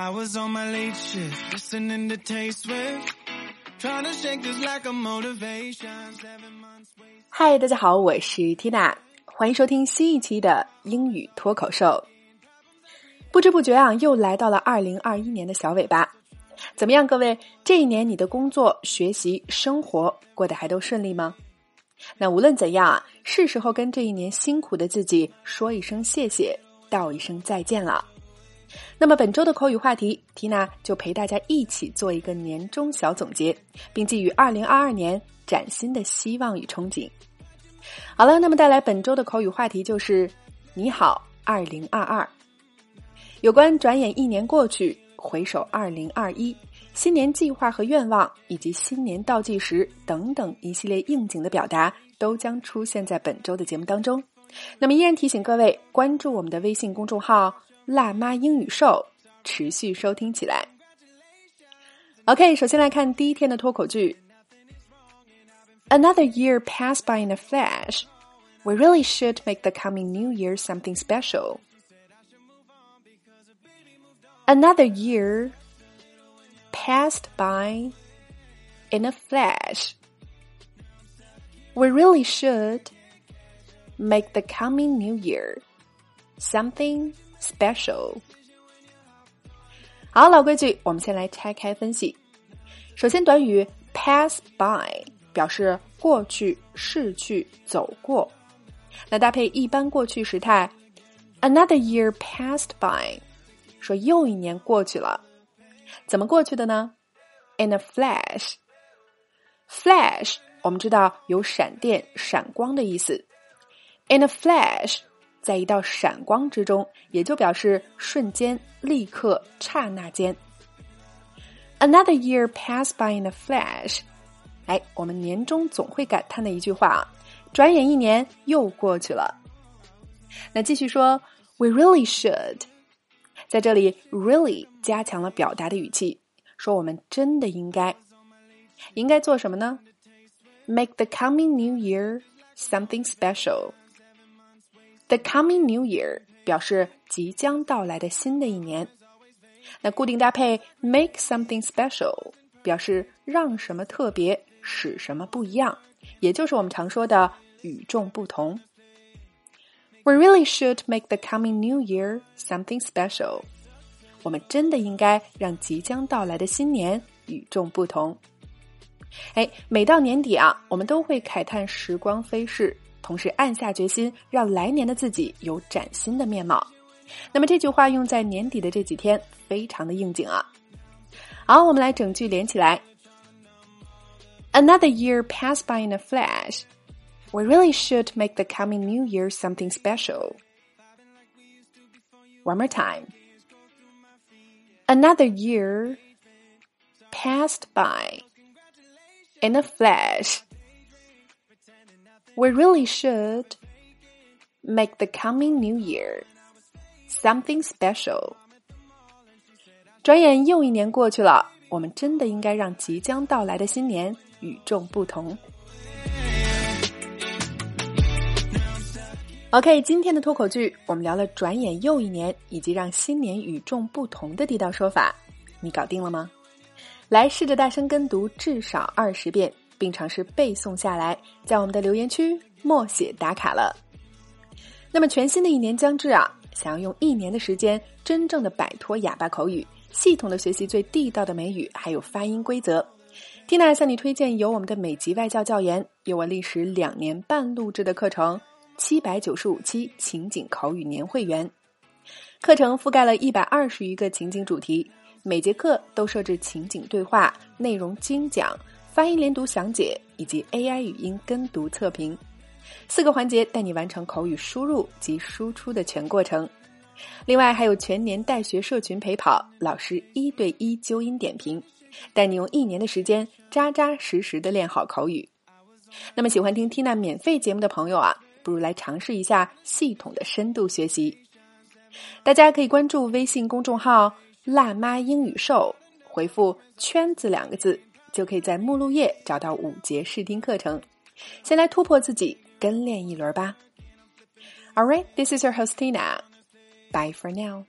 I was on my late shift, listening to Taste Swift, trying to shake this lack of motivation. Seven months wait. 嗨，大家好，我是 Tina，欢迎收听新一期的英语脱口秀。不知不觉啊，又来到了二零二一年的小尾巴。怎么样，各位？这一年你的工作、学习、生活过得还都顺利吗？那无论怎样啊，是时候跟这一年辛苦的自己说一声谢谢，道一声再见了。那么本周的口语话题缇娜就陪大家一起做一个年终小总结，并寄予二零二二年崭新的希望与憧憬。好了，那么带来本周的口语话题就是“你好，二零二二”。有关转眼一年过去，回首二零二一，新年计划和愿望，以及新年倒计时等等一系列应景的表达，都将出现在本周的节目当中。那么，依然提醒各位关注我们的微信公众号。辣妈英语秀，持续收听起来。OK，首先来看第一天的脱口剧。Another year passed by in a flash. We really should make the coming New Year something special. Another year passed by in a flash. We really should make the coming New Year something special。好，老规矩，我们先来拆开分析。首先，短语 pass by 表示过去、逝去、走过。那搭配一般过去时态，another year passed by，说又一年过去了。怎么过去的呢？In a flash。flash 我们知道有闪电、闪光的意思。In a flash。在一道闪光之中，也就表示瞬间、立刻、刹那间。Another year passed by in a flash。哎，我们年终总会感叹的一句话啊，转眼一年又过去了。那继续说，We really should。在这里，really 加强了表达的语气，说我们真的应该，应该做什么呢？Make the coming new year something special。The coming New Year 表示即将到来的新的一年。那固定搭配 make something special 表示让什么特别，使什么不一样，也就是我们常说的与众不同。We really should make the coming New Year something special。我们真的应该让即将到来的新年与众不同。哎，每到年底啊，我们都会慨叹时光飞逝。同时暗下决心，让来年的自己有崭新的面貌。那么这句话用在年底的这几天，非常的应景啊！好，我们来整句连起来。Another year passed by in a flash. We really should make the coming New Year something special. One more time. Another year passed by in a flash We really should make the coming new year something special. 转眼又一年过去了，我们真的应该让即将到来的新年与众不同。OK，今天的脱口剧我们聊了转眼又一年以及让新年与众不同的地道说法，你搞定了吗？来试着大声跟读至少二十遍。并尝试背诵下来，在我们的留言区默写打卡了。那么，全新的一年将至啊，想要用一年的时间真正的摆脱哑巴口语，系统的学习最地道的美语，还有发音规则，Tina 向你推荐由我们的美籍外教教研，有我历时两年半录制的课程七百九十五期情景口语年会员。课程覆盖了一百二十余个情景主题，每节课都设置情景对话，内容精讲。发音连读详解以及 AI 语音跟读测评，四个环节带你完成口语输入及输出的全过程。另外还有全年带学社群陪跑，老师一对一纠音点评，带你用一年的时间扎扎实实的练好口语。那么喜欢听 Tina 免费节目的朋友啊，不如来尝试一下系统的深度学习。大家可以关注微信公众号“辣妈英语秀”，回复“圈子”两个字。就可以在目录页找到五节试听课程，先来突破自己，跟练一轮吧。All right, this is your host Tina. Bye for now.